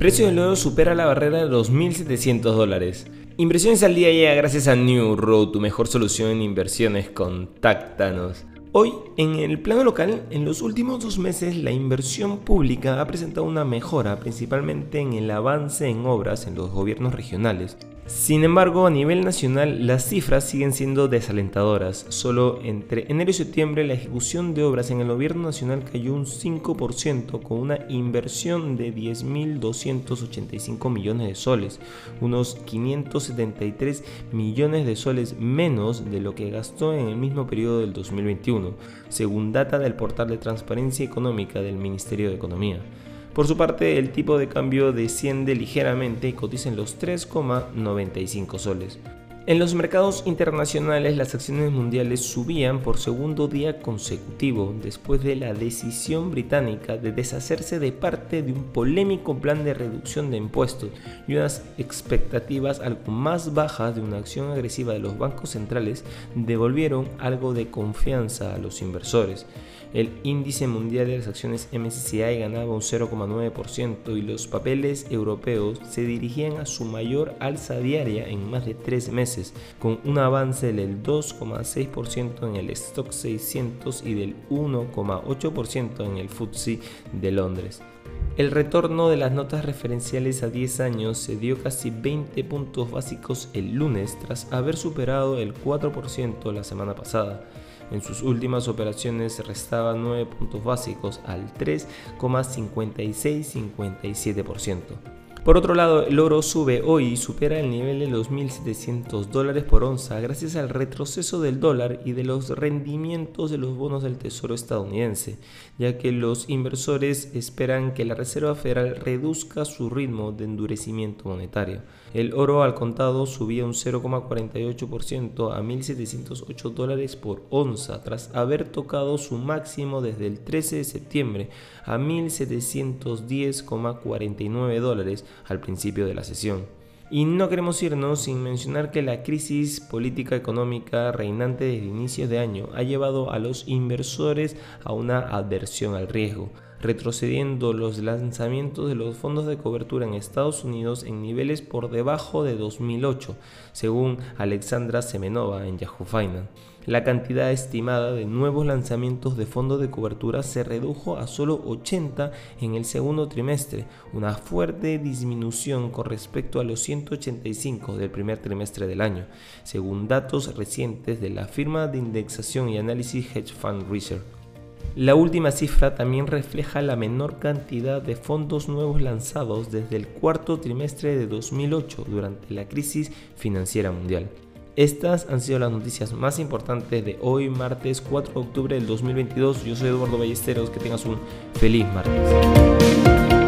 Precio del oro supera la barrera de 2.700 dólares. Inversiones al día llega gracias a New Road, tu mejor solución en inversiones. Contáctanos. Hoy, en el plano local, en los últimos dos meses la inversión pública ha presentado una mejora, principalmente en el avance en obras en los gobiernos regionales. Sin embargo, a nivel nacional las cifras siguen siendo desalentadoras. Solo entre enero y septiembre la ejecución de obras en el gobierno nacional cayó un 5% con una inversión de 10.285 millones de soles, unos 573 millones de soles menos de lo que gastó en el mismo periodo del 2021, según data del portal de transparencia económica del Ministerio de Economía. Por su parte, el tipo de cambio desciende ligeramente y cotiza en los 3,95 soles. En los mercados internacionales las acciones mundiales subían por segundo día consecutivo después de la decisión británica de deshacerse de parte de un polémico plan de reducción de impuestos y unas expectativas algo más bajas de una acción agresiva de los bancos centrales devolvieron algo de confianza a los inversores. El índice mundial de las acciones MSCI ganaba un 0,9% y los papeles europeos se dirigían a su mayor alza diaria en más de tres meses, con un avance del 2,6% en el Stock 600 y del 1,8% en el FTSE de Londres. El retorno de las notas referenciales a 10 años se dio casi 20 puntos básicos el lunes tras haber superado el 4% la semana pasada. En sus últimas operaciones restaba 9 puntos básicos al 3,5657%. Por otro lado, el oro sube hoy y supera el nivel de los 1.700 dólares por onza gracias al retroceso del dólar y de los rendimientos de los bonos del Tesoro estadounidense, ya que los inversores esperan que la Reserva Federal reduzca su ritmo de endurecimiento monetario. El oro al contado subía un 0,48% a 1.708 dólares por onza tras haber tocado su máximo desde el 13 de septiembre a 1.710,49 dólares al principio de la sesión. Y no queremos irnos sin mencionar que la crisis política económica reinante desde inicios de año ha llevado a los inversores a una adversión al riesgo, retrocediendo los lanzamientos de los fondos de cobertura en Estados Unidos en niveles por debajo de 2008, según Alexandra Semenova en Yahoo Finance. La cantidad estimada de nuevos lanzamientos de fondos de cobertura se redujo a solo 80 en el segundo trimestre, una fuerte disminución con respecto a los 185 del primer trimestre del año, según datos recientes de la firma de indexación y análisis Hedge Fund Research. La última cifra también refleja la menor cantidad de fondos nuevos lanzados desde el cuarto trimestre de 2008 durante la crisis financiera mundial. Estas han sido las noticias más importantes de hoy, martes 4 de octubre del 2022. Yo soy Eduardo Ballesteros, que tengas un feliz martes.